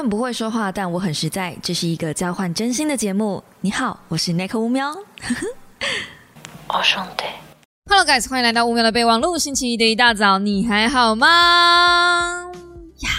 很不会说话，但我很实在。这是一个交换真心的节目。你好，我是 Nick 乌喵。我兄弟，Hello guys，欢迎来到乌喵的备忘录。星期一的一大早，你还好吗？呀，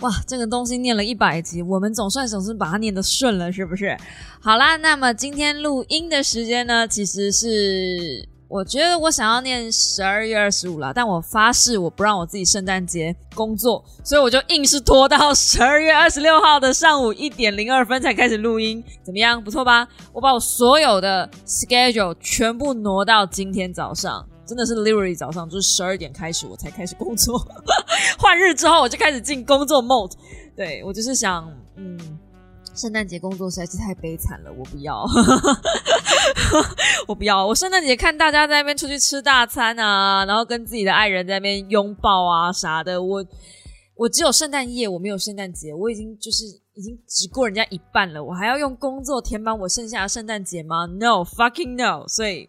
哇，这个东西念了一百集，我们总算总是把它念得顺了，是不是？好啦，那么今天录音的时间呢，其实是。我觉得我想要念十二月二十五了，但我发誓我不让我自己圣诞节工作，所以我就硬是拖到 十二月二十六号的上午一点零二分才开始录音。怎么样，不错吧？我把我所有的 schedule 全部挪到今天早上，真的是 literally 早上就是十二点开始我才开始工作，换日之后我就开始进工作 mode。对我就是想，嗯。圣诞节工作实在是太悲惨了，我不要，我不要。我圣诞节看大家在那边出去吃大餐啊，然后跟自己的爱人在那边拥抱啊啥的，我我只有圣诞夜，我没有圣诞节，我已经就是已经只过人家一半了，我还要用工作填满我剩下的圣诞节吗？No fucking no！所以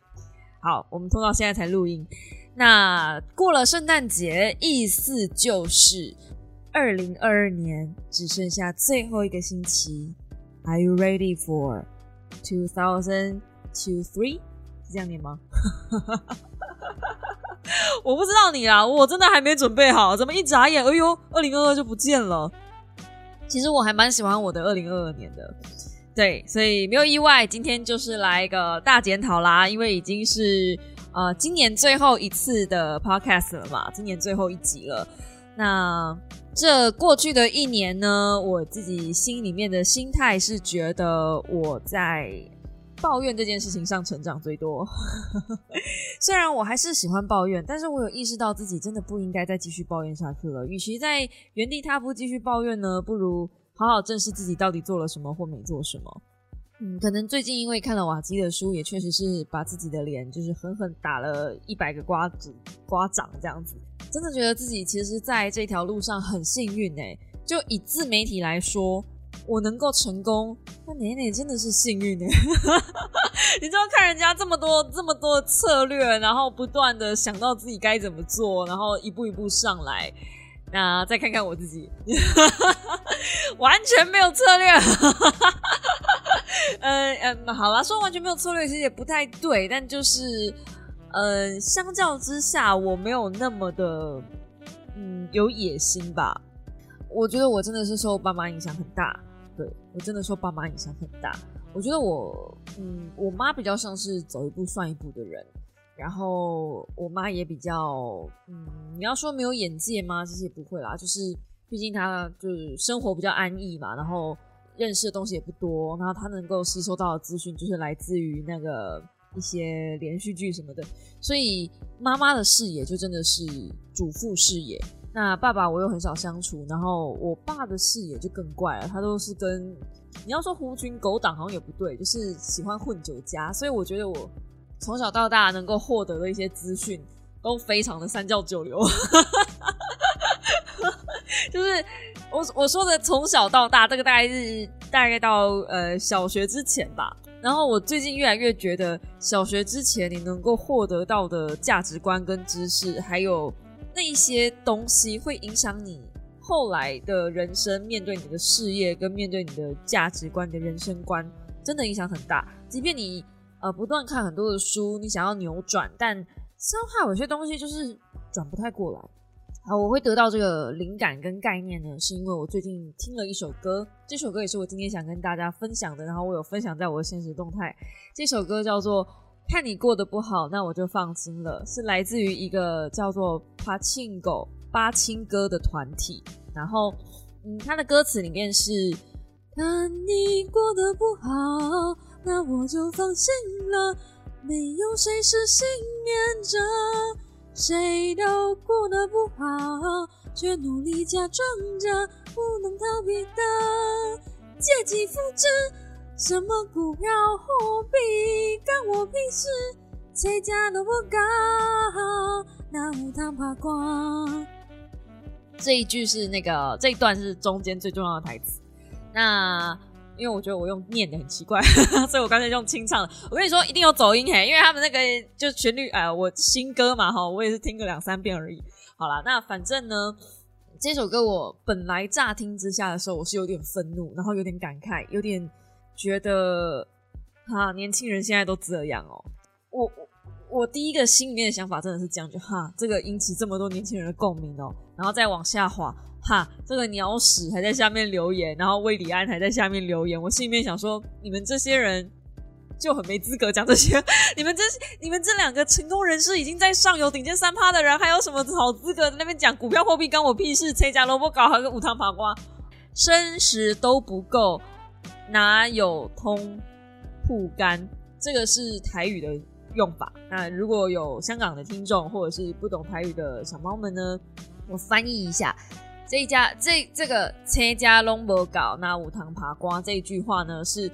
好，我们拖到现在才录音。那过了圣诞节，意思就是。二零二二年只剩下最后一个星期，Are you ready for two thousand two three？是这样念吗？我不知道你啦，我真的还没准备好。怎么一眨眼，哎呦，二零二二就不见了？其实我还蛮喜欢我的二零二二年的，对，所以没有意外，今天就是来一个大检讨啦，因为已经是呃今年最后一次的 podcast 了嘛，今年最后一集了，那。这过去的一年呢，我自己心里面的心态是觉得我在抱怨这件事情上成长最多。虽然我还是喜欢抱怨，但是我有意识到自己真的不应该再继续抱怨下去了。与其在原地踏步继续抱怨呢，不如好好正视自己到底做了什么或没做什么。嗯，可能最近因为看了瓦基的书，也确实是把自己的脸就是狠狠打了一百个瓜子瓜掌这样子。真的觉得自己其实在这条路上很幸运哎，就以自媒体来说，我能够成功，那奶奶真的是幸运哎。你知道看人家这么多这么多策略，然后不断的想到自己该怎么做，然后一步一步上来，那再看看我自己，完全没有策略。嗯 嗯，好了，说完全没有策略其实也不太对，但就是。嗯，相较之下，我没有那么的，嗯，有野心吧。我觉得我真的是受爸妈影响很大，对我真的受爸妈影响很大。我觉得我，嗯，我妈比较像是走一步算一步的人，然后我妈也比较，嗯，你要说没有眼界吗？这些不会啦，就是毕竟她就是生活比较安逸嘛，然后认识的东西也不多，然后她能够吸收到的资讯就是来自于那个。一些连续剧什么的，所以妈妈的视野就真的是主妇视野。那爸爸我又很少相处，然后我爸的视野就更怪了，他都是跟你要说狐群狗党好像也不对，就是喜欢混酒家。所以我觉得我从小到大能够获得的一些资讯都非常的三教九流，就是我我说的从小到大，这个大概是大概到呃小学之前吧。然后我最近越来越觉得，小学之前你能够获得到的价值观跟知识，还有那一些东西，会影响你后来的人生，面对你的事业跟面对你的价值观、你的人生观，真的影响很大。即便你呃不断看很多的书，你想要扭转，但伤害有些东西就是转不太过来。好，我会得到这个灵感跟概念呢，是因为我最近听了一首歌，这首歌也是我今天想跟大家分享的，然后我有分享在我的现实动态。这首歌叫做《看你过得不好，那我就放心了》，是来自于一个叫做八庆狗八青歌的团体。然后，嗯，它的歌词里面是“看你过得不好，那我就放心了，没有谁是幸免者。”谁都过得不好，却努力假装着不能逃避的借机复制。什么股票货币干我屁事？谁家都不高，那无糖怕光。这一句是那个这一段是中间最重要的台词。那。因为我觉得我用念的很奇怪，所以我刚才用清唱的。我跟你说，一定有走音嘿，因为他们那个就旋律，哎，我新歌嘛哈，我也是听个两三遍而已。好啦，那反正呢，这首歌我本来乍听之下的时候，我是有点愤怒，然后有点感慨，有点觉得哈，年轻人现在都这样哦。我我我第一个心里面的想法真的是这样，就哈，这个引起这么多年轻人的共鸣哦，然后再往下滑，哈，这个鸟屎还在下面留言，然后魏礼安还在下面留言，我心里面想说，你们这些人。就很没资格讲这些。你们这、你们这两个成功人士已经在上游顶尖三趴的人，还有什么好资格在那边讲股票货币？关我屁事！谁家萝卜糕还是无糖爬瓜？生食都不够，哪有通铺干？这个是台语的用法。那如果有香港的听众或者是不懂台语的小猫们呢？我翻译一下，这一家这这个“车家萝卜糕，那五糖爬瓜”这一句话呢是。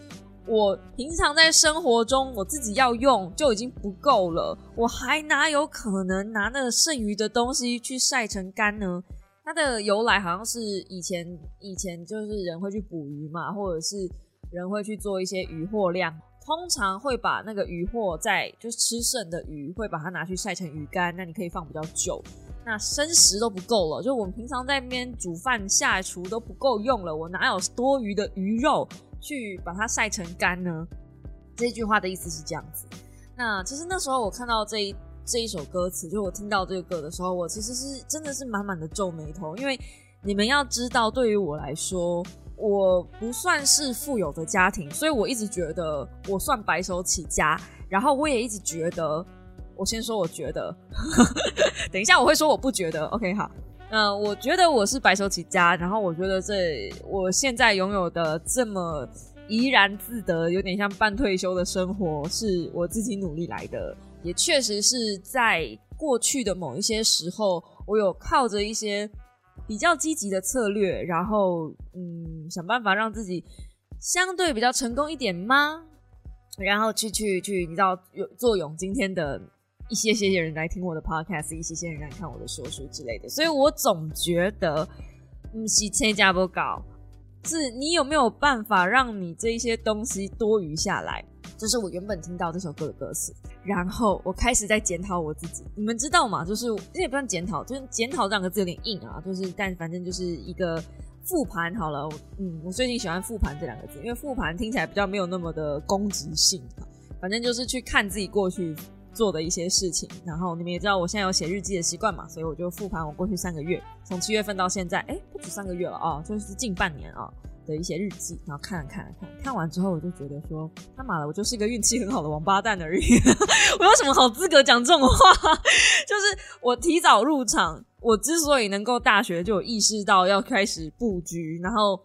我平常在生活中，我自己要用就已经不够了，我还哪有可能拿那剩余的东西去晒成干呢？它的由来好像是以前以前就是人会去捕鱼嘛，或者是人会去做一些渔获量，通常会把那个鱼货在就是吃剩的鱼，会把它拿去晒成鱼干，那你可以放比较久。那生食都不够了，就我们平常在那边煮饭下厨都不够用了，我哪有多余的鱼肉？去把它晒成干呢？这句话的意思是这样子。那其实那时候我看到这一这一首歌词，就我听到这个歌的时候，我其实是真的是满满的皱眉头，因为你们要知道，对于我来说，我不算是富有的家庭，所以我一直觉得我算白手起家。然后我也一直觉得，我先说我觉得，等一下我会说我不觉得。OK，好。嗯，我觉得我是白手起家，然后我觉得这我现在拥有的这么怡然自得，有点像半退休的生活，是我自己努力来的，也确实是在过去的某一些时候，我有靠着一些比较积极的策略，然后嗯，想办法让自己相对比较成功一点吗？然后去去去，你知道有作用今天的。一些些人来听我的 podcast，一些些人来看我的说书之类的，所以我总觉得，嗯，是参加不搞，是你有没有办法让你这一些东西多余下来？这是我原本听到这首歌的歌词，然后我开始在检讨我自己。你们知道吗？就是这也不算检讨，就是检讨这两个字有点硬啊，就是但反正就是一个复盘好了。嗯，我最近喜欢复盘这两个字，因为复盘听起来比较没有那么的攻击性。反正就是去看自己过去。做的一些事情，然后你们也知道我现在有写日记的习惯嘛，所以我就复盘我过去三个月，从七月份到现在，哎，不止三个月了啊，就是近半年啊的一些日记，然后看了看了看，看完之后我就觉得说，他妈的，我就是一个运气很好的王八蛋而已，我有什么好资格讲这种话？就是我提早入场，我之所以能够大学就有意识到要开始布局，然后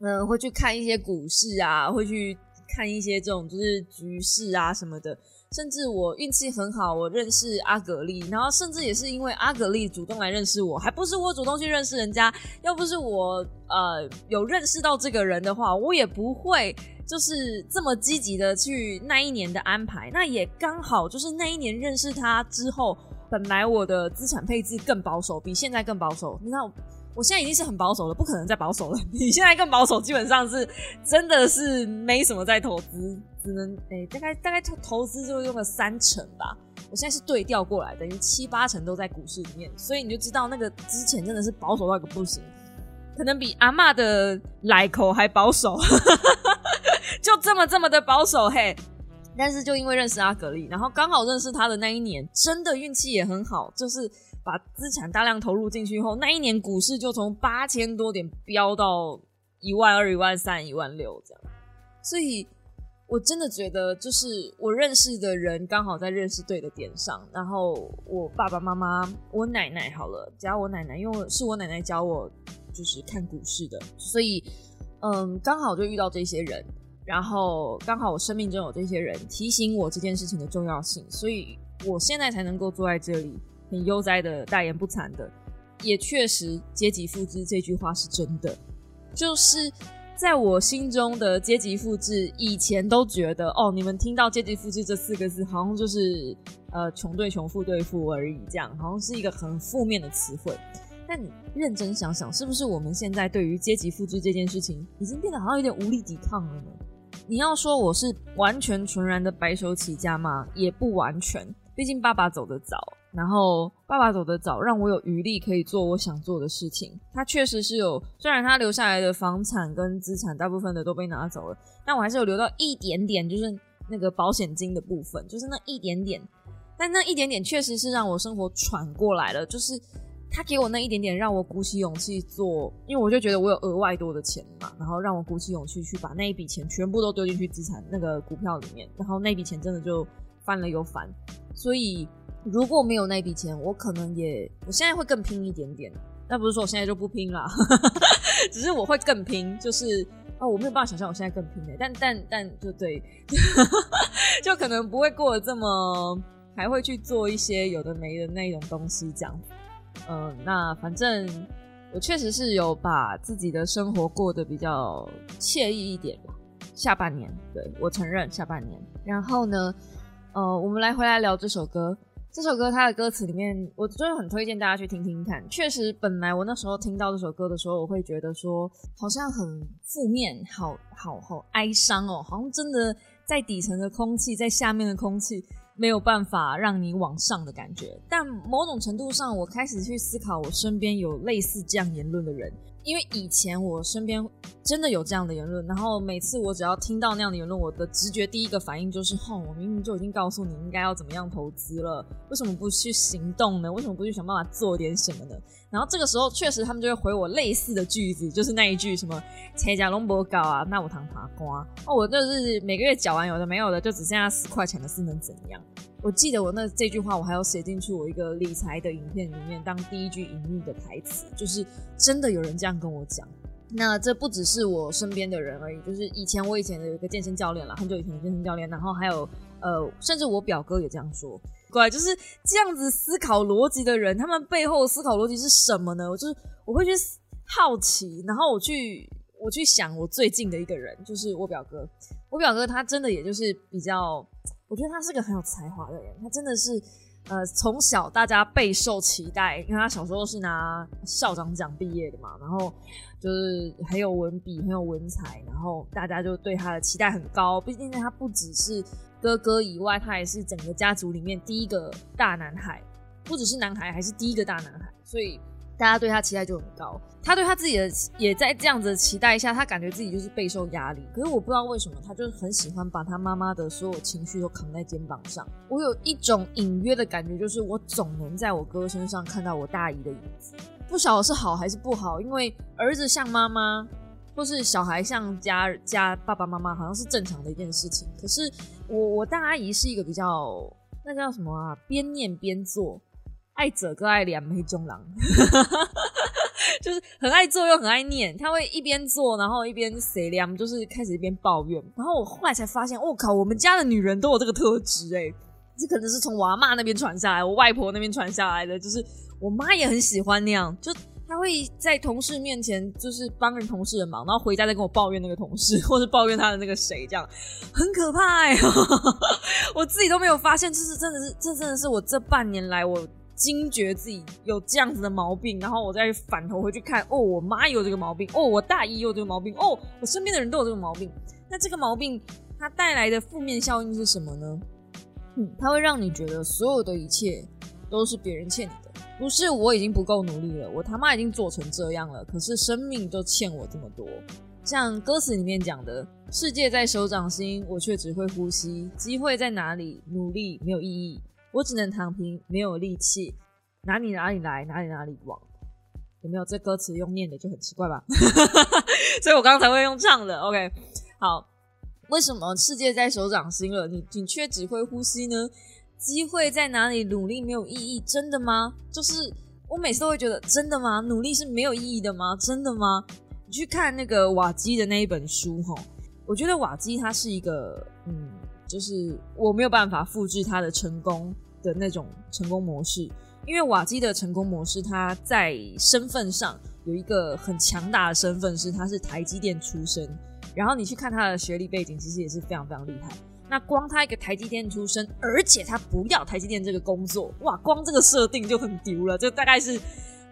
嗯，会去看一些股市啊，会去看一些这种就是局势啊什么的。甚至我运气很好，我认识阿格丽，然后甚至也是因为阿格丽主动来认识我，还不是我主动去认识人家。要不是我呃有认识到这个人的话，我也不会就是这么积极的去那一年的安排。那也刚好就是那一年认识他之后，本来我的资产配置更保守，比现在更保守。你看。我现在已经是很保守了，不可能再保守了。你现在更保守，基本上是真的是没什么在投资，只能诶大概大概投投资就用了三成吧。我现在是对调过来，等于七八成都在股市里面，所以你就知道那个之前真的是保守到一个不行，可能比阿妈的来口还保守，就这么这么的保守嘿。但是就因为认识阿格丽，然后刚好认识他的那一年，真的运气也很好，就是。把资产大量投入进去后，那一年股市就从八千多点飙到一万二、一万三、一万六这样。所以我真的觉得，就是我认识的人刚好在认识对的点上。然后我爸爸妈妈、我奶奶好了，加我奶奶，因为是我奶奶教我就是看股市的，所以嗯，刚好就遇到这些人。然后刚好我生命中有这些人提醒我这件事情的重要性，所以我现在才能够坐在这里。很悠哉的大言不惭的，也确实阶级复制这句话是真的。就是在我心中的阶级复制，以前都觉得哦，你们听到阶级复制这四个字，好像就是呃穷对穷，富对富而已，这样好像是一个很负面的词汇。但你认真想想，是不是我们现在对于阶级复制这件事情，已经变得好像有点无力抵抗了呢？你要说我是完全纯然的白手起家吗？也不完全，毕竟爸爸走得早。然后爸爸走得早，让我有余力可以做我想做的事情。他确实是有，虽然他留下来的房产跟资产大部分的都被拿走了，但我还是有留到一点点，就是那个保险金的部分，就是那一点点。但那一点点确实是让我生活喘过来了，就是他给我那一点点，让我鼓起勇气做，因为我就觉得我有额外多的钱嘛，然后让我鼓起勇气去把那一笔钱全部都丢进去资产那个股票里面，然后那笔钱真的就翻了又翻。所以如果没有那笔钱，我可能也我现在会更拼一点点。那不是说我现在就不拼啦，只是我会更拼，就是哦，我没有办法想象我现在更拼的，但但但就对，就可能不会过得这么。还会去做一些有的没的那种东西，这样。嗯，那反正我确实是有把自己的生活过得比较惬意一点吧。下半年，对我承认下半年。然后呢，呃，我们来回来聊这首歌。这首歌它的歌词里面，我真的很推荐大家去听听看。确实，本来我那时候听到这首歌的时候，我会觉得说好像很负面，好好好哀伤哦，好像真的在底层的空气，在下面的空气。没有办法让你往上的感觉，但某种程度上，我开始去思考，我身边有类似这样言论的人。因为以前我身边真的有这样的言论，然后每次我只要听到那样的言论，我的直觉第一个反应就是：哼，我明明就已经告诉你应该要怎么样投资了，为什么不去行动呢？为什么不去想办法做点什么呢？然后这个时候，确实他们就会回我类似的句子，就是那一句什么“车家龙博搞啊，那我堂爬瓜哦，我就是每个月缴完有的没有的，就只剩下十块钱的是能怎样？”我记得我那这句话，我还要写进去我一个理财的影片里面当第一句隐喻的台词，就是真的有人这样跟我讲。那这不只是我身边的人而已，就是以前我以前的一个健身教练了，很久以前的健身教练，然后还有呃，甚至我表哥也这样说。怪，就是这样子思考逻辑的人，他们背后思考逻辑是什么呢？我就是我会去好奇，然后我去我去想我最近的一个人，就是我表哥。我表哥他真的也就是比较。我觉得他是个很有才华的人，他真的是，呃，从小大家备受期待，因为他小时候是拿校长奖毕业的嘛，然后就是很有文笔，很有文采，然后大家就对他的期待很高。毕竟他不只是哥哥以外，他也是整个家族里面第一个大男孩，不只是男孩，还是第一个大男孩，所以。大家对他期待就很高，他对他自己的也在这样子的期待下，他感觉自己就是备受压力。可是我不知道为什么，他就是很喜欢把他妈妈的所有情绪都扛在肩膀上。我有一种隐约的感觉，就是我总能在我哥身上看到我大姨的影子。不晓得是好还是不好，因为儿子像妈妈，或是小孩像家家爸爸妈妈，好像是正常的一件事情。可是我我大阿姨是一个比较那叫什么啊，边念边做。爱者更爱两眉中狼，就是很爱做又很爱念。他会一边做，然后一边谁凉，就是开始一边抱怨。然后我后来才发现，我靠，我们家的女人都有这个特质哎，这可能是从我阿妈那边传下来，我外婆那边传下来的。就是我妈也很喜欢那样，就她会在同事面前就是帮人同事的忙，然后回家再跟我抱怨那个同事，或是抱怨他的那个谁，这样很可怕哎。我自己都没有发现，这是真的是，这真的是我这半年来我。惊觉自己有这样子的毛病，然后我再反头回去看，哦，我妈有这个毛病，哦，我大姨有这个毛病，哦，我身边的人都有这个毛病。那这个毛病它带来的负面效应是什么呢？它会让你觉得所有的一切都是别人欠你的，不是我已经不够努力了，我他妈已经做成这样了，可是生命就欠我这么多。像歌词里面讲的，世界在手掌心，我却只会呼吸，机会在哪里？努力没有意义。我只能躺平，没有力气，哪里哪里来，哪里哪里往，有没有？这歌词用念的就很奇怪吧？所以我刚才会用唱的。OK，好，为什么世界在手掌心了，你你却只会呼吸呢？机会在哪里？努力没有意义，真的吗？就是我每次都会觉得，真的吗？努力是没有意义的吗？真的吗？你去看那个瓦基的那一本书，哈，我觉得瓦基他是一个，嗯。就是我没有办法复制他的成功的那种成功模式，因为瓦基的成功模式，他在身份上有一个很强大的身份，是他是台积电出身。然后你去看他的学历背景，其实也是非常非常厉害。那光他一个台积电出身，而且他不要台积电这个工作，哇，光这个设定就很丢了，就大概是。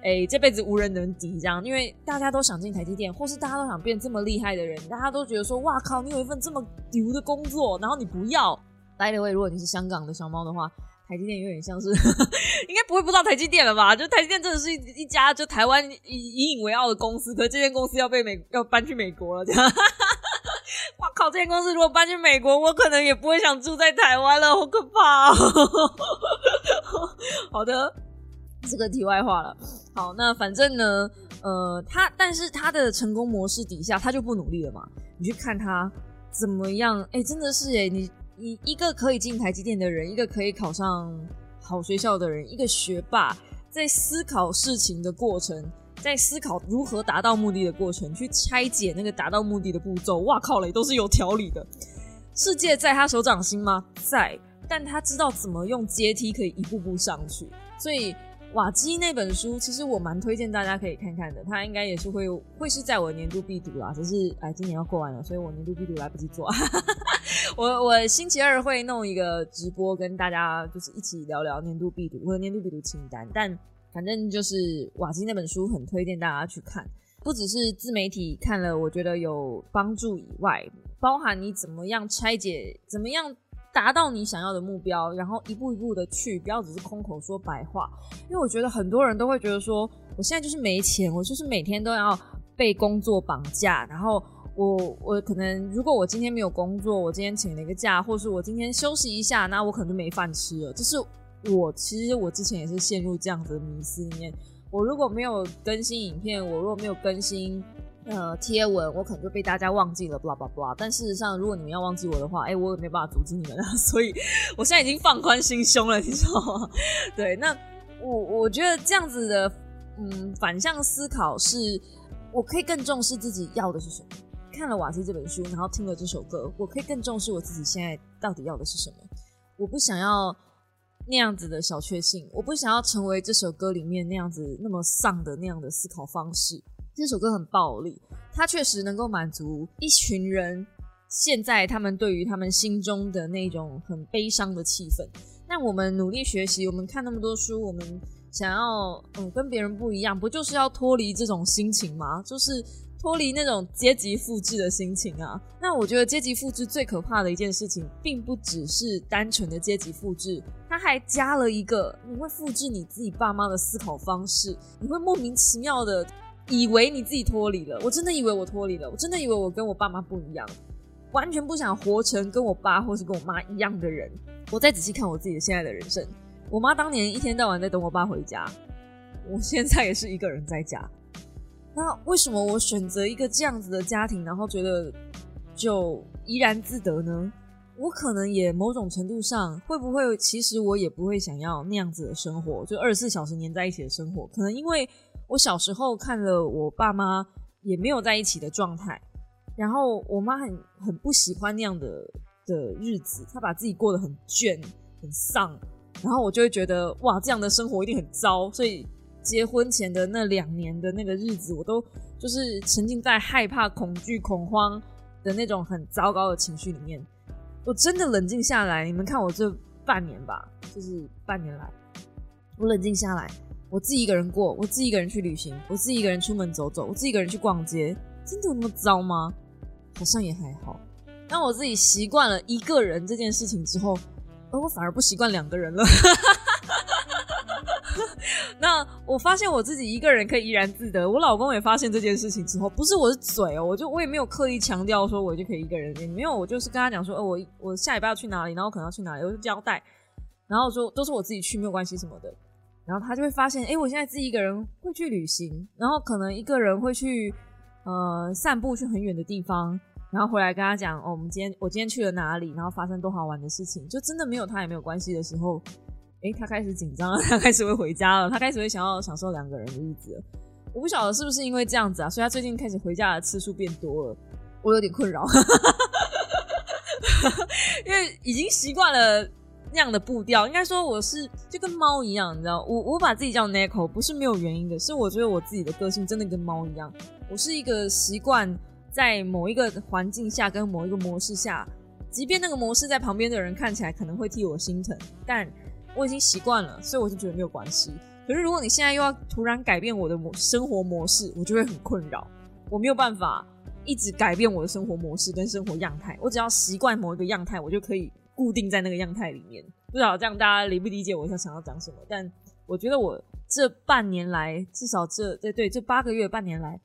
哎，这辈子无人能敌，这样，因为大家都想进台积电，或是大家都想变这么厉害的人，大家都觉得说，哇靠，你有一份这么牛的工作，然后你不要。By the way，如果你是香港的小猫的话，台积电有点像是，应该不会不知道台积电了吧？就台积电真的是一一家就台湾以以引为傲的公司，可是这间公司要被美要搬去美国了，这样。哇靠！这间公司如果搬去美国，我可能也不会想住在台湾了，好可怕。好的，这个题外话了。好，那反正呢，呃，他但是他的成功模式底下，他就不努力了嘛？你去看他怎么样？哎，真的是哎，你你一个可以进台积电的人，一个可以考上好学校的人，一个学霸，在思考事情的过程，在思考如何达到目的的过程，去拆解那个达到目的的步骤。哇靠嘞，都是有条理的。世界在他手掌心吗？在，但他知道怎么用阶梯可以一步步上去，所以。瓦基那本书，其实我蛮推荐大家可以看看的。他应该也是会会是在我年度必读啦，只是哎，今年要过完了，所以我年度必读来不及做。我我星期二会弄一个直播，跟大家就是一起聊聊年度必读或者年度必读清单。但反正就是瓦基那本书很推荐大家去看，不只是自媒体看了，我觉得有帮助以外，包含你怎么样拆解，怎么样。达到你想要的目标，然后一步一步的去，不要只是空口说白话。因为我觉得很多人都会觉得说，我现在就是没钱，我就是每天都要被工作绑架。然后我我可能如果我今天没有工作，我今天请了一个假，或是我今天休息一下，那我可能就没饭吃了。这是我其实我之前也是陷入这样子的迷思里面。我如果没有更新影片，我如果没有更新。呃，贴文我可能就被大家忘记了，blah blah blah。但事实上，如果你们要忘记我的话，哎，我也没办法阻止你们啊。所以，我现在已经放宽心胸了，你知道吗？对，那我我觉得这样子的，嗯，反向思考是，我可以更重视自己要的是什么。看了瓦西这本书，然后听了这首歌，我可以更重视我自己现在到底要的是什么。我不想要那样子的小确幸，我不想要成为这首歌里面那样子那么丧的那样的思考方式。这首歌很暴力，它确实能够满足一群人现在他们对于他们心中的那种很悲伤的气氛。那我们努力学习，我们看那么多书，我们想要嗯跟别人不一样，不就是要脱离这种心情吗？就是脱离那种阶级复制的心情啊。那我觉得阶级复制最可怕的一件事情，并不只是单纯的阶级复制，它还加了一个你会复制你自己爸妈的思考方式，你会莫名其妙的。以为你自己脱离了，我真的以为我脱离了，我真的以为我跟我爸妈不一样，完全不想活成跟我爸或是跟我妈一样的人。我再仔细看我自己的现在的人生，我妈当年一天到晚在等我爸回家，我现在也是一个人在家。那为什么我选择一个这样子的家庭，然后觉得就怡然自得呢？我可能也某种程度上会不会，其实我也不会想要那样子的生活，就二十四小时黏在一起的生活，可能因为。我小时候看了我爸妈也没有在一起的状态，然后我妈很很不喜欢那样的的日子，她把自己过得很倦、很丧，然后我就会觉得哇，这样的生活一定很糟。所以结婚前的那两年的那个日子，我都就是沉浸在害怕、恐惧、恐慌的那种很糟糕的情绪里面。我真的冷静下来，你们看我这半年吧，就是半年来，我冷静下来。我自己一个人过，我自己一个人去旅行，我自己一个人出门走走，我自己一个人去逛街，真的有那么糟吗？好像也还好。当我自己习惯了一个人这件事情之后，而我反而不习惯两个人了。那我发现我自己一个人可以怡然自得。我老公也发现这件事情之后，不是我是嘴哦，我就我也没有刻意强调说我就可以一个人，也没有，我就是跟他讲说，哦，我我下礼拜要去哪里，然后可能要去哪里，我就交代，然后说都是我自己去，没有关系什么的。然后他就会发现，哎，我现在自己一个人会去旅行，然后可能一个人会去呃散步，去很远的地方，然后回来跟他讲，哦，我们今天我今天去了哪里，然后发生多好玩的事情，就真的没有他也没有关系的时候，哎，他开始紧张了，他开始会回家了，他开始会想要享受两个人的日子。我不晓得是不是因为这样子啊，所以他最近开始回家的次数变多了，我有点困扰，因为已经习惯了。那样的步调，应该说我是就跟猫一样，你知道，我我把自己叫 Niko，不是没有原因的，是我觉得我自己的个性真的跟猫一样，我是一个习惯在某一个环境下跟某一个模式下，即便那个模式在旁边的人看起来可能会替我心疼，但我已经习惯了，所以我就觉得没有关系。可是如果你现在又要突然改变我的模生活模式，我就会很困扰，我没有办法一直改变我的生活模式跟生活样态，我只要习惯某一个样态，我就可以。固定在那个样态里面，不知道这样大家理不理解我想想要讲什么？但我觉得我这半年来，至少这对对这八个月半年来，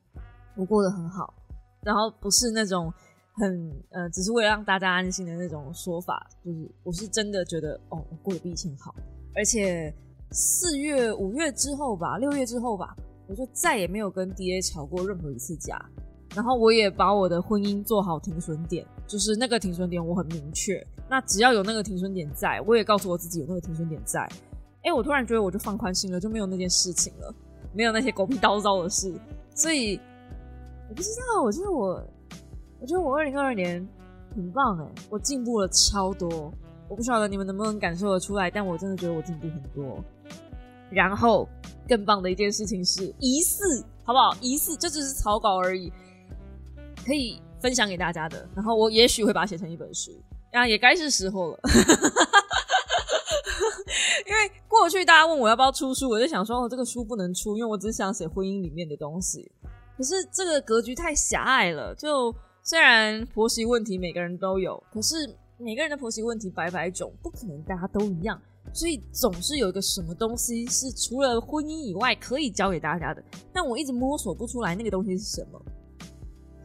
我过得很好。然后不是那种很呃，只是为了让大家安心的那种说法，就是我是真的觉得哦，我过得比以前好。而且四月、五月之后吧，六月之后吧，我就再也没有跟 D A 吵过任何一次架。然后我也把我的婚姻做好停损点，就是那个停损点我很明确。那只要有那个停损点在，我也告诉我自己有那个停损点在。哎，我突然觉得我就放宽心了，就没有那件事情了，没有那些狗屁叨叨的事。所以我不知道，我觉得我，我觉得我二零二二年很棒哎，我进步了超多。我不晓得你们能不能感受得出来，但我真的觉得我进步很多。然后更棒的一件事情是疑似，好不好？疑似这只是草稿而已。可以分享给大家的，然后我也许会把它写成一本书，啊，也该是时候了。因为过去大家问我要不要出书，我就想说，哦，这个书不能出，因为我只想写婚姻里面的东西。可是这个格局太狭隘了。就虽然婆媳问题每个人都有，可是每个人的婆媳问题百百种，不可能大家都一样，所以总是有一个什么东西是除了婚姻以外可以教给大家的，但我一直摸索不出来那个东西是什么。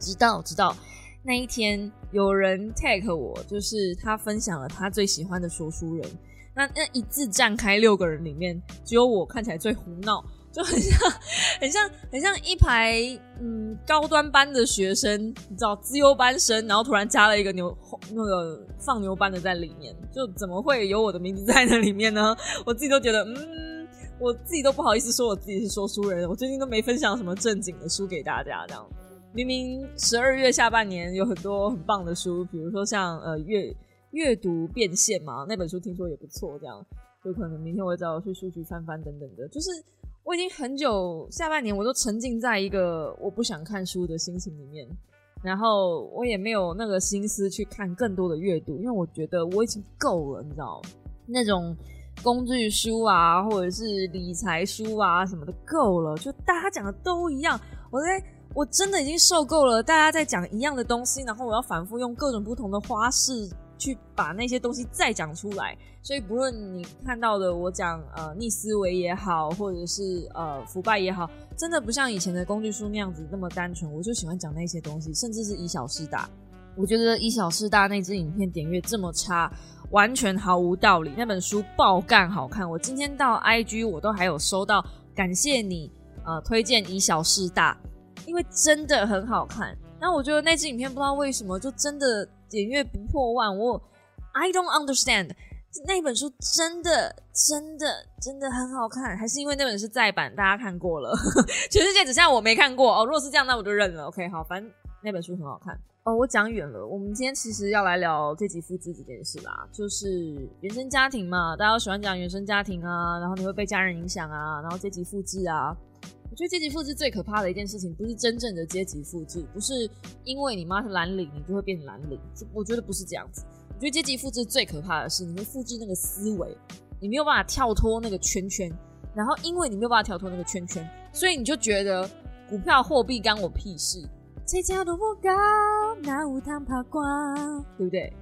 直到直到那一天，有人 tag 我，就是他分享了他最喜欢的说书人。那那一字站开六个人里面，只有我看起来最胡闹，就很像很像很像一排嗯高端班的学生，你知道自优班生，然后突然加了一个牛那个放牛班的在里面，就怎么会有我的名字在那里面呢？我自己都觉得嗯，我自己都不好意思说我自己是说书人，我最近都没分享什么正经的书给大家，这样。明明十二月下半年有很多很棒的书，比如说像呃阅阅读变现嘛，那本书听说也不错，这样就可能明天我会找去书局翻翻等等的。就是我已经很久下半年我都沉浸在一个我不想看书的心情里面，然后我也没有那个心思去看更多的阅读，因为我觉得我已经够了，你知道那种工具书啊，或者是理财书啊什么的够了，就大家讲的都一样，我在。我真的已经受够了，大家在讲一样的东西，然后我要反复用各种不同的花式去把那些东西再讲出来。所以不论你看到的我讲呃逆思维也好，或者是呃腐败也好，真的不像以前的工具书那样子那么单纯。我就喜欢讲那些东西，甚至是以小失大。我觉得以小失大那支影片点阅这么差，完全毫无道理。那本书爆干好看，我今天到 IG 我都还有收到感谢你呃推荐以小失大。因为真的很好看，那我觉得那支影片不知道为什么就真的点阅不破万。我 I don't understand，那本书真的真的真的很好看，还是因为那本是再版，大家看过了，全世界只剩我没看过哦。如果是这样，那我就认了。OK，好，反正那本书很好看哦。我讲远了，我们今天其实要来聊阶级复制这件事啦，就是原生家庭嘛，大家喜欢讲原生家庭啊，然后你会被家人影响啊，然后阶级复制啊。我觉得阶级复制最可怕的一件事情，不是真正的阶级复制，不是因为你妈是蓝领，你就会变蓝领。我觉得不是这样子。我觉得阶级复制最可怕的是，你会复制那个思维，你没有办法跳脱那个圈圈。然后，因为你没有办法跳脱那个圈圈，所以你就觉得股票、货币干我屁事。谁家的我高，那无糖怕光，对不对？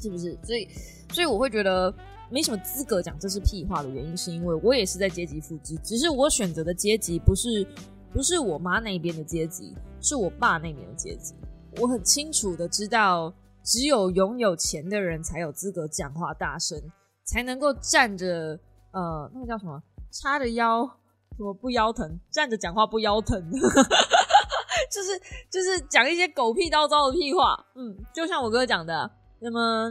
是不是？所以，所以我会觉得。没什么资格讲这是屁话的原因，是因为我也是在阶级复制，只是我选择的阶级不是不是我妈那边的阶级，是我爸那边的阶级。我很清楚的知道，只有拥有钱的人才有资格讲话大声，才能够站着呃，那个叫什么，叉着腰，什么不腰疼，站着讲话不腰疼，就是就是讲一些狗屁叨叨的屁话。嗯，就像我哥讲的，那么。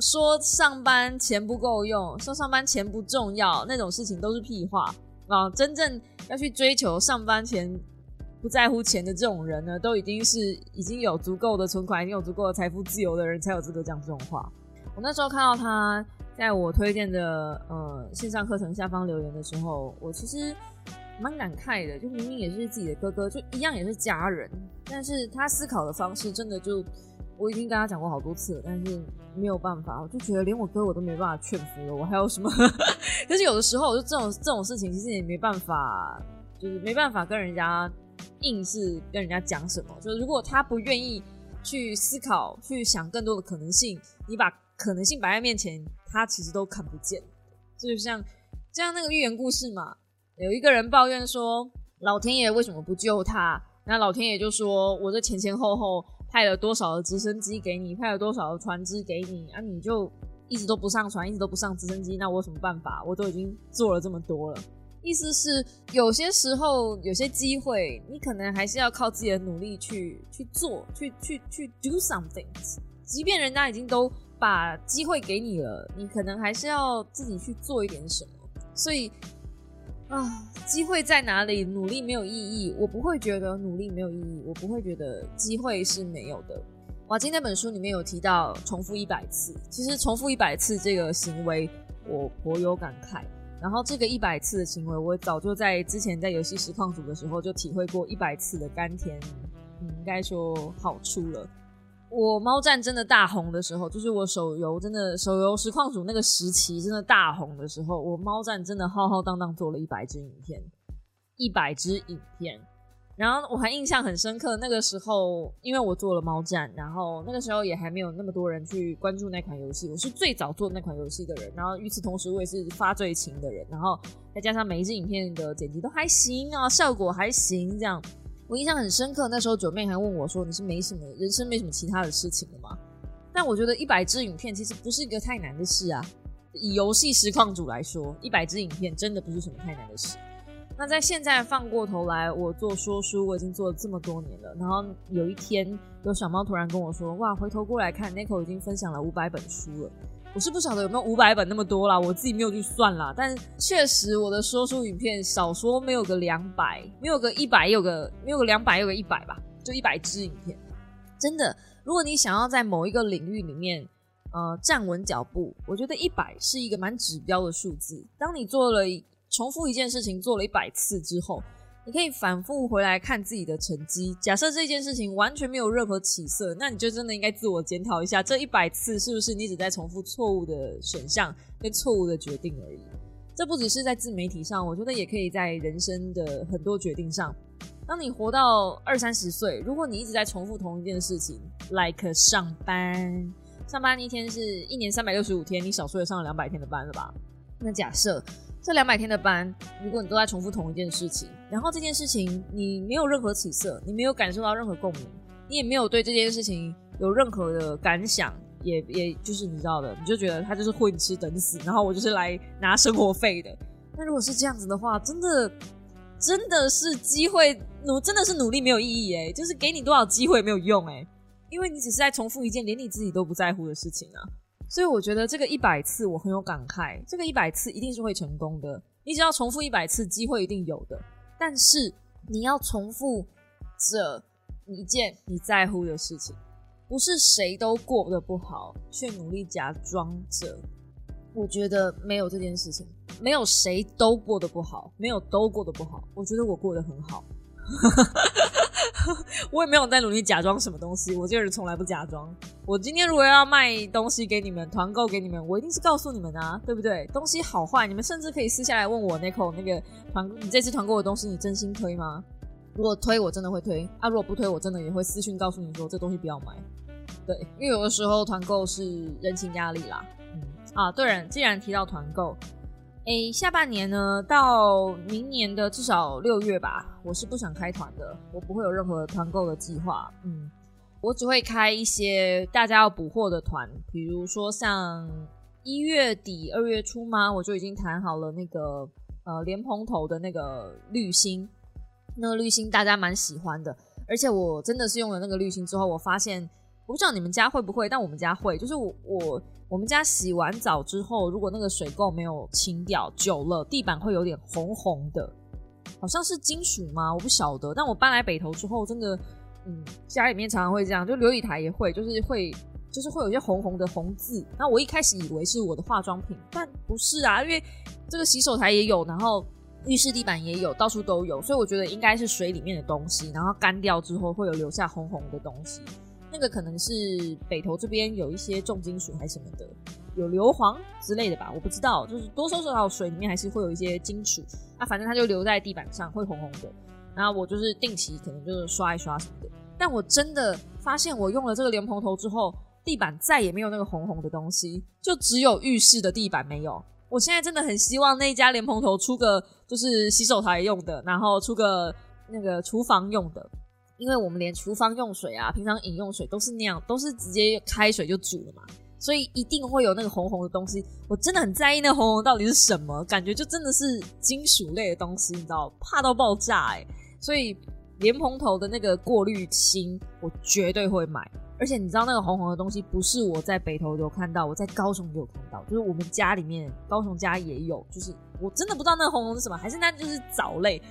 说上班钱不够用，说上班钱不重要，那种事情都是屁话啊！真正要去追求上班钱不在乎钱的这种人呢，都已经是已经有足够的存款，已经有足够的财富自由的人才有资格讲这种话。我那时候看到他在我推荐的呃线上课程下方留言的时候，我其实蛮感慨的。就明明也是自己的哥哥，就一样也是家人，但是他思考的方式真的就。我已经跟他讲过好多次了，但是没有办法，我就觉得连我哥我都没办法劝服了，我还有什么？但是有的时候，就这种这种事情，其实也没办法，就是没办法跟人家硬是跟人家讲什么。就是如果他不愿意去思考、去想更多的可能性，你把可能性摆在面前，他其实都看不见。就像这样那个寓言故事嘛，有一个人抱怨说，老天爷为什么不救他？那老天爷就说，我这前前后后派了多少的直升机给你，派了多少的船只给你，啊，你就一直都不上船，一直都不上直升机，那我有什么办法？我都已经做了这么多了。意思是，有些时候有些机会，你可能还是要靠自己的努力去去做，去去去 do something。即便人家已经都把机会给你了，你可能还是要自己去做一点什么。所以啊，机会在哪里？努力没有意义。我不会觉得努力没有意义，我不会觉得机会是没有的。哇，今天那本书里面有提到重复一百次，其实重复一百次这个行为，我颇有感慨。然后这个一百次的行为，我早就在之前在游戏实况组的时候就体会过一百次的甘甜，应该说好处了。我猫战真的大红的时候，就是我手游真的手游实况组那个时期真的大红的时候，我猫战真的浩浩荡荡做了一百支影片，一百支影片。然后我还印象很深刻，那个时候因为我做了猫战，然后那个时候也还没有那么多人去关注那款游戏，我是最早做那款游戏的人。然后与此同时，我也是发最勤的人。然后再加上每一支影片的剪辑都还行啊，效果还行，这样我印象很深刻。那时候九妹还问我说：“你是没什么人生没什么其他的事情了吗？”但我觉得一百支影片其实不是一个太难的事啊。以游戏实况组来说，一百支影片真的不是什么太难的事。那在现在放过头来，我做说书，我已经做了这么多年了。然后有一天，有小猫突然跟我说：“哇，回头过来看，Nico 已经分享了五百本书了。”我是不晓得有没有五百本那么多啦，我自己没有去算啦。但确实，我的说书影片少说没有个两百，没有个一百，有个没有个两百，有个一百吧，就一百支影片。真的，如果你想要在某一个领域里面，呃，站稳脚步，我觉得一百是一个蛮指标的数字。当你做了。重复一件事情做了一百次之后，你可以反复回来看自己的成绩。假设这件事情完全没有任何起色，那你就真的应该自我检讨一下，这一百次是不是你只在重复错误的选项跟错误的决定而已？这不只是在自媒体上，我觉得也可以在人生的很多决定上。当你活到二三十岁，如果你一直在重复同一件事情，like 上班，上班一天是一年三百六十五天，你少说也上了两百天的班了吧？那假设。这两百天的班，如果你都在重复同一件事情，然后这件事情你没有任何起色，你没有感受到任何共鸣，你也没有对这件事情有任何的感想，也也就是你知道的，你就觉得他就是混吃等死，然后我就是来拿生活费的。那如果是这样子的话，真的真的是机会努，真的是努力没有意义哎，就是给你多少机会没有用哎，因为你只是在重复一件连你自己都不在乎的事情啊。所以我觉得这个一百次我很有感慨，这个一百次一定是会成功的。你只要重复一百次，机会一定有的。但是你要重复着一件你在乎的事情，不是谁都过得不好，却努力假装着。我觉得没有这件事情，没有谁都过得不好，没有都过得不好。我觉得我过得很好。我也没有在努力假装什么东西，我这个人从来不假装。我今天如果要卖东西给你们，团购给你们，我一定是告诉你们啊，对不对？东西好坏，你们甚至可以私下来问我 Nico 那个团，你这次团购的东西你真心推吗？如果推，我真的会推啊；如果不推，我真的也会私讯告诉你说这东西不要买。对，因为有的时候团购是人情压力啦。嗯啊，对了，既然提到团购。诶，下半年呢，到明年的至少六月吧，我是不想开团的，我不会有任何团购的计划。嗯，我只会开一些大家要补货的团，比如说像一月底二月初吗？我就已经谈好了那个呃莲蓬头的那个滤芯，那个滤芯大家蛮喜欢的，而且我真的是用了那个滤芯之后，我发现我不知道你们家会不会，但我们家会，就是我我。我们家洗完澡之后，如果那个水垢没有清掉，久了地板会有点红红的，好像是金属吗？我不晓得。但我搬来北头之后，真的，嗯，家里面常常会这样，就琉璃台也会，就是会，就是会有一些红红的红渍。那我一开始以为是我的化妆品，但不是啊，因为这个洗手台也有，然后浴室地板也有，到处都有，所以我觉得应该是水里面的东西，然后干掉之后会有留下红红的东西。那个可能是北投这边有一些重金属还是什么的，有硫磺之类的吧，我不知道。就是多收少水里面还是会有一些金属，啊，反正它就留在地板上会红红的。然后我就是定期可能就是刷一刷什么的。但我真的发现我用了这个莲蓬头之后，地板再也没有那个红红的东西，就只有浴室的地板没有。我现在真的很希望那家莲蓬头出个就是洗手台用的，然后出个那个厨房用的，因为我们连厨房用水啊，平常饮用水都是那样，都是直接开水就煮了嘛，所以一定会有那个红红的东西。我真的很在意那红红到底是什么，感觉就真的是金属类的东西，你知道，怕到爆炸哎！所以莲蓬头的那个过滤芯，我绝对会买。而且你知道那个红红的东西不是我在北投有看到，我在高雄也有看到，就是我们家里面高雄家也有，就是我真的不知道那个红红是什么，还是那就是藻类，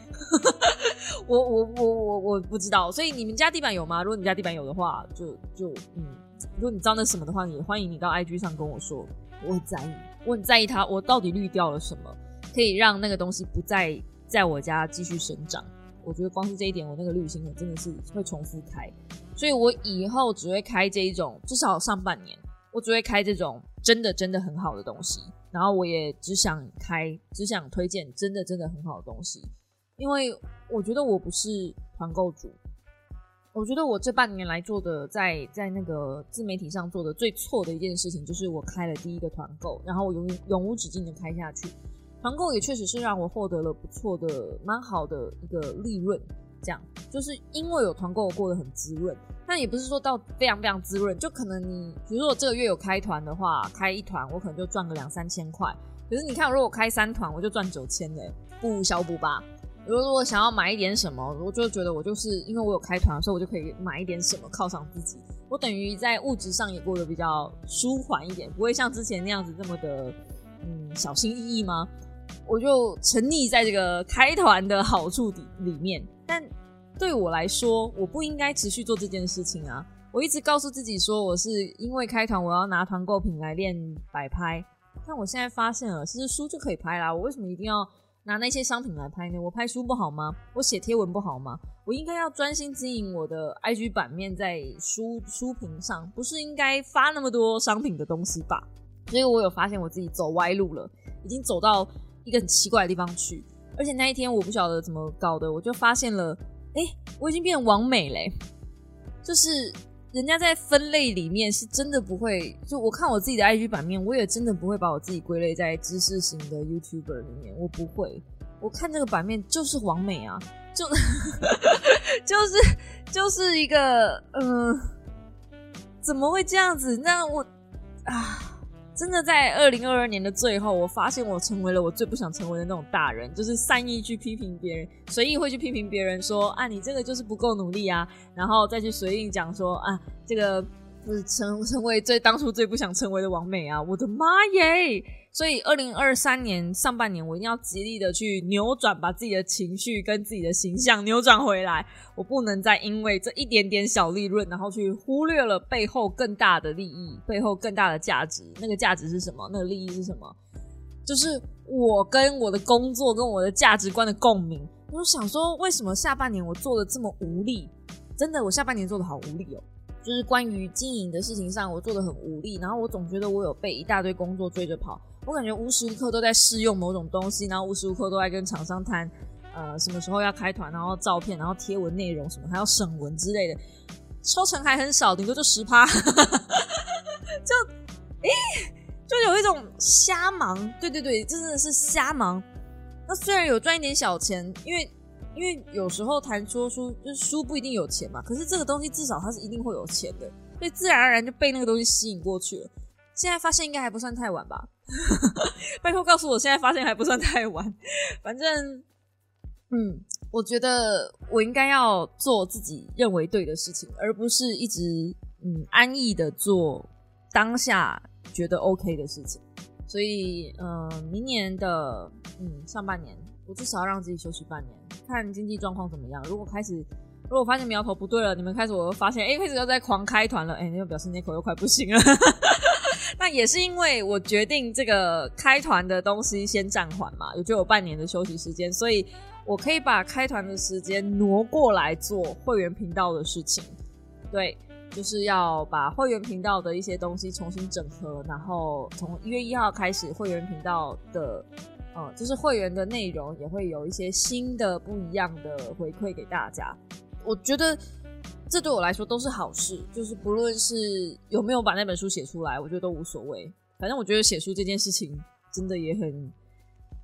我我我我我不知道，所以你们家地板有吗？如果你家地板有的话，就就嗯，如果你知道那什么的话，也欢迎你到 IG 上跟我说，我很在意，我很在意它，我到底滤掉了什么，可以让那个东西不再在我家继续生长。我觉得光是这一点，我那个滤芯我真的是会重复开。所以我以后只会开这一种，至少上半年我只会开这种真的真的很好的东西。然后我也只想开，只想推荐真的真的很好的东西，因为我觉得我不是团购主。我觉得我这半年来做的，在在那个自媒体上做的最错的一件事情，就是我开了第一个团购，然后我永永无止境的开下去。团购也确实是让我获得了不错的、蛮好的一个利润。这样就是因为有团购，我过得很滋润。但也不是说到非常非常滋润，就可能你，比如说我这个月有开团的话，开一团我可能就赚个两三千块。可是你看，如果开三团，我就赚九千嘞，不小补吧。如果想要买一点什么，我就觉得我就是因为我有开团，所以我就可以买一点什么犒赏自己。我等于在物质上也过得比较舒缓一点，不会像之前那样子这么的嗯小心翼翼吗？我就沉溺在这个开团的好处里里面。但对我来说，我不应该持续做这件事情啊！我一直告诉自己说，我是因为开团，我要拿团购品来练摆拍。但我现在发现了，其实书就可以拍啦。我为什么一定要拿那些商品来拍呢？我拍书不好吗？我写贴文不好吗？我应该要专心经营我的 IG 版面，在书书评上，不是应该发那么多商品的东西吧？所以我有发现我自己走歪路了，已经走到一个很奇怪的地方去。而且那一天我不晓得怎么搞的，我就发现了，哎，我已经变完美嘞！就是人家在分类里面是真的不会，就我看我自己的 IG 版面，我也真的不会把我自己归类在知识型的 YouTuber 里面，我不会。我看这个版面就是完美啊，就 就是就是一个，嗯，怎么会这样子？那我啊。真的在二零二二年的最后，我发现我成为了我最不想成为的那种大人，就是善意去批评别人，随意会去批评别人说啊，你这个就是不够努力啊，然后再去随意讲说啊，这个。是成成为最当初最不想成为的王美啊！我的妈耶！所以二零二三年上半年，我一定要极力的去扭转，把自己的情绪跟自己的形象扭转回来。我不能再因为这一点点小利润，然后去忽略了背后更大的利益，背后更大的价值。那个价值是什么？那个利益是什么？就是我跟我的工作跟我的价值观的共鸣。我想说，为什么下半年我做的这么无力？真的，我下半年做的好无力哦。就是关于经营的事情上，我做的很无力，然后我总觉得我有被一大堆工作追着跑，我感觉无时无刻都在试用某种东西，然后无时无刻都在跟厂商谈，呃，什么时候要开团，然后照片，然后贴文内容什么，还要审文之类的，抽成还很少，顶多就十趴，就，诶，就有一种瞎忙，对对对，真的是瞎忙。那虽然有赚一点小钱，因为。因为有时候谈说书，就是书不一定有钱嘛，可是这个东西至少它是一定会有钱的，所以自然而然就被那个东西吸引过去了。现在发现应该还不算太晚吧？拜托告诉我，现在发现还不算太晚。反正，嗯，我觉得我应该要做自己认为对的事情，而不是一直嗯安逸的做当下觉得 OK 的事情。所以，嗯，明年的嗯上半年。我至少要让自己休息半年，看经济状况怎么样。如果开始，如果发现苗头不对了，你们开始我又发现，哎，开始要在狂开团了，哎，那就表示那口又快不行了。那也是因为我决定这个开团的东西先暂缓嘛，也就有半年的休息时间，所以我可以把开团的时间挪过来做会员频道的事情。对，就是要把会员频道的一些东西重新整合，然后从一月一号开始，会员频道的。嗯，就是会员的内容也会有一些新的不一样的回馈给大家。我觉得这对我来说都是好事，就是不论是有没有把那本书写出来，我觉得都无所谓。反正我觉得写书这件事情真的也很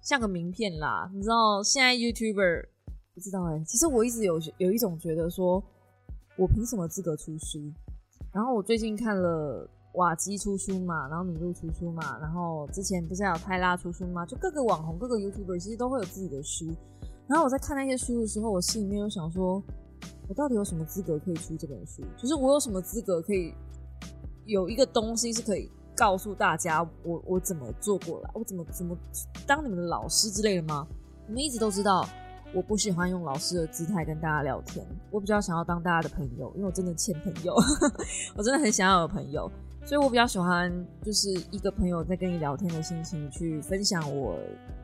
像个名片啦。你知道现在 YouTuber 不知道哎，其实我一直有有一种觉得说，我凭什么资格出书？然后我最近看了瓦基出书嘛，然后米露出书嘛，然后之前不是还有泰拉出书吗？就各个网红、各个 YouTuber 其实都会有自己的书。然后我在看那些书的时候，我心里面又想说。我到底有什么资格可以出这本书？就是我有什么资格可以有一个东西是可以告诉大家我我怎么做过来，我怎么怎么当你们的老师之类的吗？你们一直都知道，我不喜欢用老师的姿态跟大家聊天，我比较想要当大家的朋友，因为我真的欠朋友，我真的很想要有朋友，所以我比较喜欢就是一个朋友在跟你聊天的心情去分享我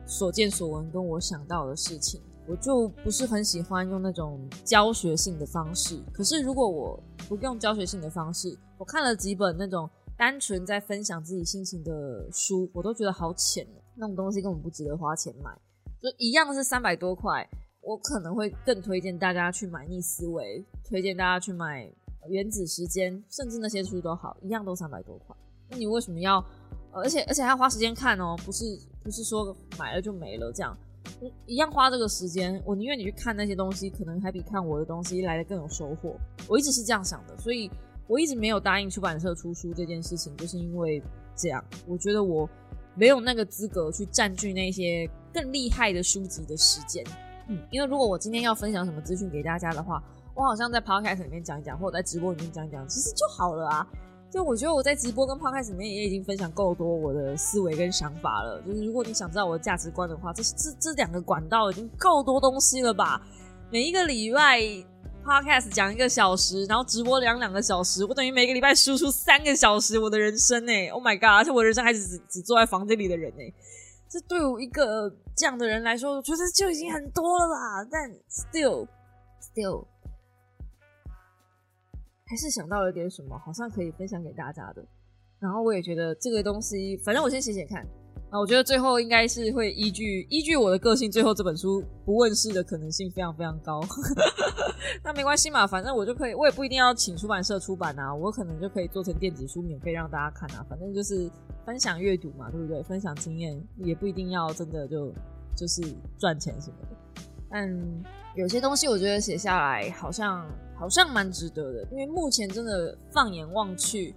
所见所闻跟我想到的事情。我就不是很喜欢用那种教学性的方式。可是如果我不用教学性的方式，我看了几本那种单纯在分享自己心情的书，我都觉得好浅那种东西根本不值得花钱买。就一样是三百多块，我可能会更推荐大家去买逆思维，推荐大家去买原子时间，甚至那些书都好，一样都三百多块。那你为什么要？而且而且还要花时间看哦，不是不是说买了就没了这样。一样花这个时间，我宁愿你去看那些东西，可能还比看我的东西来的更有收获。我一直是这样想的，所以我一直没有答应出版社出书这件事情，就是因为这样。我觉得我没有那个资格去占据那些更厉害的书籍的时间。嗯，因为如果我今天要分享什么资讯给大家的话，我好像在 podcast 里面讲一讲，或者在直播里面讲一讲，其实就好了啊。就我觉得我在直播跟 podcast 里面也已经分享够多我的思维跟想法了。就是如果你想知道我的价值观的话，这这这两个管道已经够多东西了吧？每一个礼拜 podcast 讲一个小时，然后直播两两个小时，我等于每个礼拜输出三个小时我的人生呢。Oh my god！而且我人生还是只只坐在房间里的人呢。这对我一个这样的人来说，我觉得就已经很多了吧？但 still still。还是想到了点什么，好像可以分享给大家的。然后我也觉得这个东西，反正我先写写看。啊，我觉得最后应该是会依据依据我的个性，最后这本书不问世的可能性非常非常高。那没关系嘛，反正我就可以，我也不一定要请出版社出版啊，我可能就可以做成电子书，免费让大家看啊。反正就是分享阅读嘛，对不对？分享经验也不一定要真的就就是赚钱什么的。但有些东西我觉得写下来好像。好像蛮值得的，因为目前真的放眼望去，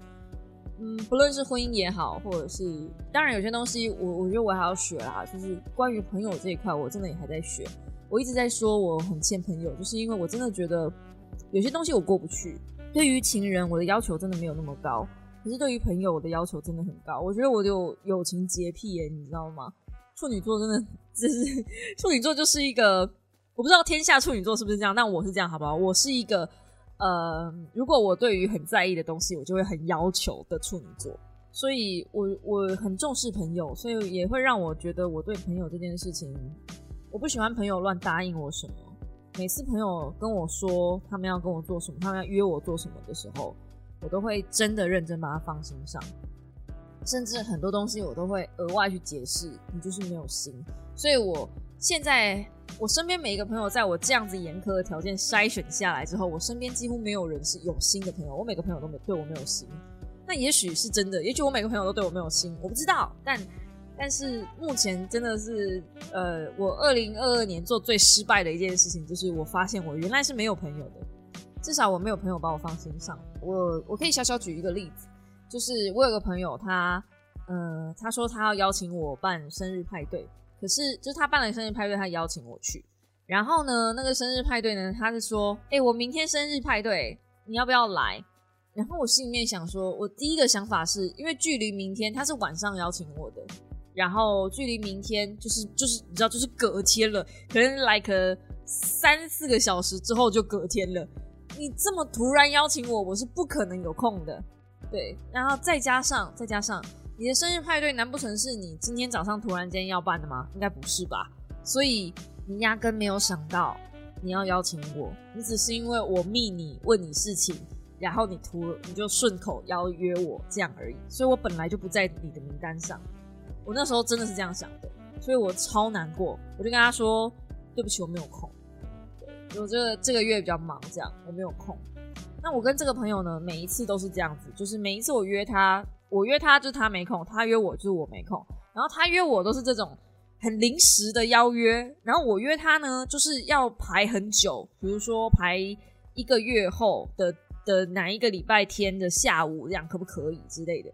嗯，不论是婚姻也好，或者是当然有些东西，我我觉得我还要学啦，就是关于朋友这一块，我真的也还在学。我一直在说我很欠朋友，就是因为我真的觉得有些东西我过不去。对于情人，我的要求真的没有那么高，可是对于朋友，我的要求真的很高。我觉得我有友情洁癖耶，你知道吗？处女座真的 就是处女座就是一个。我不知道天下处女座是不是这样，但我是这样，好不好？我是一个，呃，如果我对于很在意的东西，我就会很要求的处女座，所以我我很重视朋友，所以也会让我觉得我对朋友这件事情，我不喜欢朋友乱答应我什么。每次朋友跟我说他们要跟我做什么，他们要约我做什么的时候，我都会真的认真把它放心上，甚至很多东西我都会额外去解释，你就是没有心。所以我现在。我身边每一个朋友，在我这样子严苛的条件筛选下来之后，我身边几乎没有人是有心的朋友。我每个朋友都没对我没有心，那也许是真的，也许我每个朋友都对我没有心，我不知道。但但是目前真的是，呃，我二零二二年做最失败的一件事情，就是我发现我原来是没有朋友的，至少我没有朋友把我放心上。我我可以小小举一个例子，就是我有个朋友，他呃，他说他要邀请我办生日派对。可是，就是他办了生日派对，他邀请我去。然后呢，那个生日派对呢，他是说：“哎，我明天生日派对，你要不要来？”然后我心里面想说，我第一个想法是因为距离明天他是晚上邀请我的，然后距离明天就是就是你知道就是隔天了，可能来个三四个小时之后就隔天了。你这么突然邀请我，我是不可能有空的。对，然后再加上再加上。你的生日派对难不成是你今天早上突然间要办的吗？应该不是吧。所以你压根没有想到你要邀请我，你只是因为我密你问你事情，然后你突你就顺口邀约我这样而已。所以我本来就不在你的名单上。我那时候真的是这样想的，所以我超难过。我就跟他说：“对不起，我没有空。我这个这个月比较忙，这样我没有空。”那我跟这个朋友呢，每一次都是这样子，就是每一次我约他，我约他就是他没空，他约我就是我没空，然后他约我都是这种很临时的邀约，然后我约他呢，就是要排很久，比如说排一个月后的的哪一个礼拜天的下午，这样可不可以之类的，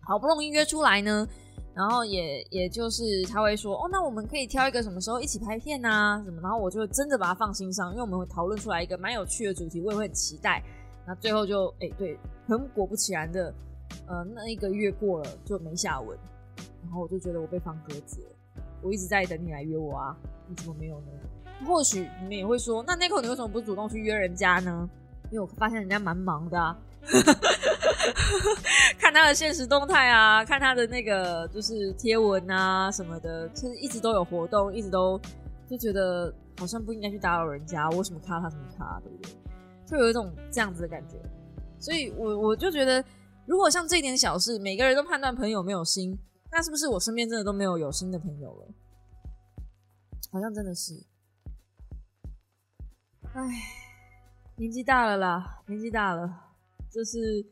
好不容易约出来呢。然后也也就是他会说哦，那我们可以挑一个什么时候一起拍片啊什么，然后我就真的把它放心上，因为我们会讨论出来一个蛮有趣的主题，我也会很期待。那最后就哎对，很果不其然的，呃，那一个月过了就没下文，然后我就觉得我被放鸽子了。我一直在等你来约我啊，你怎么没有呢？或许你们也会说，那 n i c o 你为什么不主动去约人家呢？因为我发现人家蛮忙的。啊。看他的现实动态啊，看他的那个就是贴文啊什么的，就是一直都有活动，一直都就觉得好像不应该去打扰人家，为什么卡他什么卡，对不对？就有一种这样子的感觉。所以我我就觉得，如果像这点小事，每个人都判断朋友没有心，那是不是我身边真的都没有有心的朋友了？好像真的是。唉，年纪大了啦，年纪大了。这是，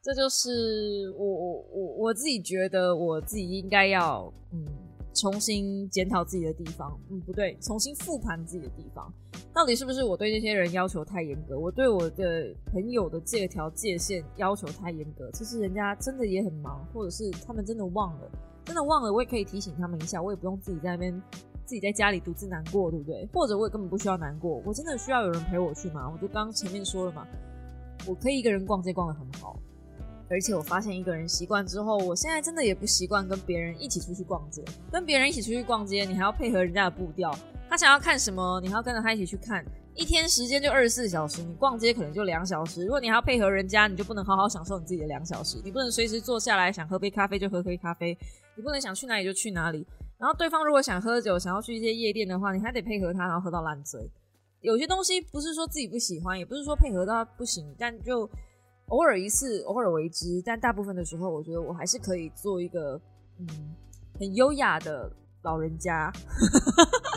这就是我我我我自己觉得我自己应该要嗯重新检讨自己的地方，嗯不对，重新复盘自己的地方，到底是不是我对这些人要求太严格，我对我的朋友的这条界限要求太严格？其实人家真的也很忙，或者是他们真的忘了，真的忘了，我也可以提醒他们一下，我也不用自己在那边自己在家里独自难过，对不对？或者我也根本不需要难过，我真的需要有人陪我去吗？我就刚前面说了嘛。我可以一个人逛街逛得很好，而且我发现一个人习惯之后，我现在真的也不习惯跟别人一起出去逛街。跟别人一起出去逛街，你还要配合人家的步调，他想要看什么，你还要跟着他一起去看。一天时间就二十四小时，你逛街可能就两小时。如果你还要配合人家，你就不能好好享受你自己的两小时。你不能随时坐下来想喝杯咖啡就喝杯咖啡，你不能想去哪里就去哪里。然后对方如果想喝酒，想要去一些夜店的话，你还得配合他，然后喝到烂醉。有些东西不是说自己不喜欢，也不是说配合到不行，但就偶尔一次，偶尔为之。但大部分的时候，我觉得我还是可以做一个嗯很优雅的老人家，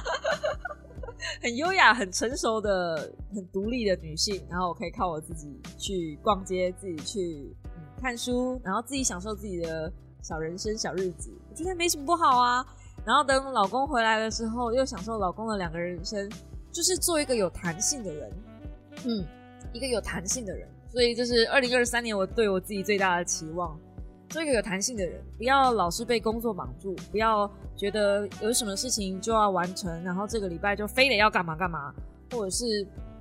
很优雅、很成熟的、很独立的女性。然后我可以靠我自己去逛街，自己去看书，然后自己享受自己的小人生、小日子。我觉得没什么不好啊。然后等老公回来的时候，又享受老公的两个人生。就是做一个有弹性的人，嗯，一个有弹性的人，所以这是二零二三年我对我自己最大的期望，做一个有弹性的人，不要老是被工作绑住，不要觉得有什么事情就要完成，然后这个礼拜就非得要干嘛干嘛，或者是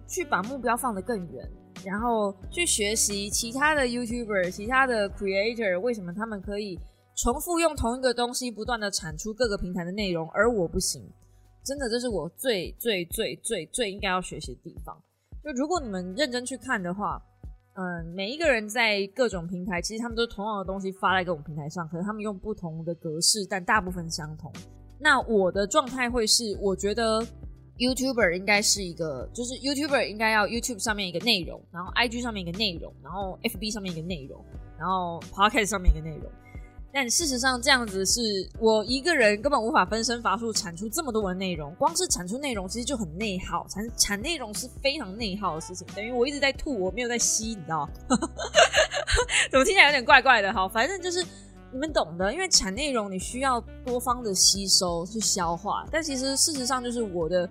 去把目标放得更远，然后去学习其他的 YouTuber、其他的 Creator，为什么他们可以重复用同一个东西不断的产出各个平台的内容，而我不行。真的，这是我最最最最最应该要学习的地方。就如果你们认真去看的话，嗯，每一个人在各种平台，其实他们都同样的东西发在各种平台上，可能他们用不同的格式，但大部分相同。那我的状态会是，我觉得 YouTuber 应该是一个，就是 YouTuber 应该要 YouTube 上面一个内容，然后 IG 上面一个内容，然后 FB 上面一个内容，然后 Podcast 上面一个内容。但事实上，这样子是我一个人根本无法分身乏术产出这么多的内容。光是产出内容，其实就很内耗。产产内容是非常内耗的事情，等于我一直在吐，我没有在吸，你知道？怎么听起来有点怪怪的？哈，反正就是你们懂的。因为产内容，你需要多方的吸收去消化。但其实事实上，就是我的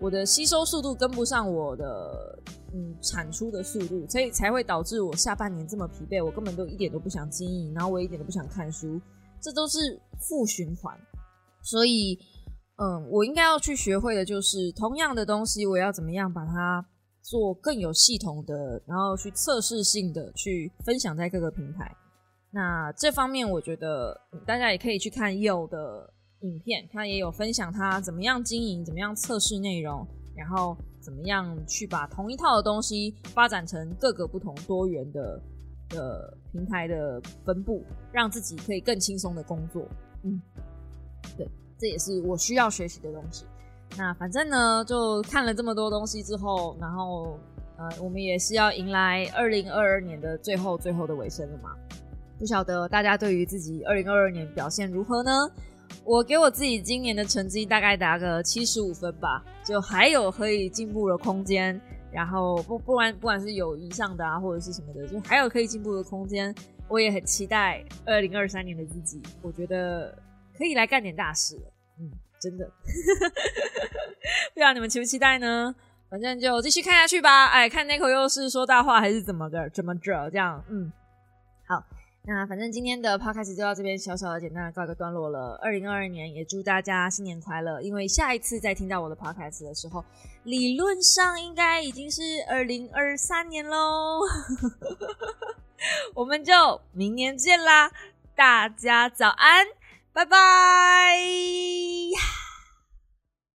我的吸收速度跟不上我的。嗯，产出的速度，所以才会导致我下半年这么疲惫。我根本都一点都不想经营，然后我一点都不想看书，这都是负循环。所以，嗯，我应该要去学会的就是，同样的东西，我要怎么样把它做更有系统的，然后去测试性的去分享在各个平台。那这方面，我觉得大家也可以去看右的影片，他也有分享他怎么样经营，怎么样测试内容，然后。怎么样去把同一套的东西发展成各个不同多元的的平台的分布，让自己可以更轻松的工作？嗯，对，这也是我需要学习的东西。那反正呢，就看了这么多东西之后，然后呃，我们也是要迎来二零二二年的最后最后的尾声了嘛？不晓得大家对于自己二零二二年表现如何呢？我给我自己今年的成绩大概打个七十五分吧，就还有可以进步的空间。然后不不管不管是友谊上的啊，或者是什么的，就还有可以进步的空间。我也很期待二零二三年的自己，我觉得可以来干点大事了。嗯，真的，不知道你们期不期待呢？反正就继续看下去吧。哎，看 Nico 又是说大话还是怎么的？怎么着？这样，嗯，好。那反正今天的 podcast 就到这边，小小的简单的告一个段落了。二零二二年也祝大家新年快乐！因为下一次再听到我的 podcast 的时候，理论上应该已经是二零二三年喽。我们就明年见啦！大家早安，拜拜。